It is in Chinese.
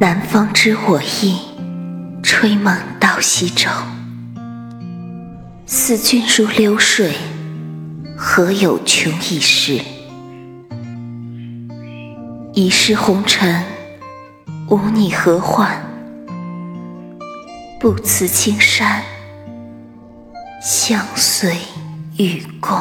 南方知我意，吹梦到西洲。思君如流水，何有穷一时？一世红尘，无你何患？不辞青山，相随与共。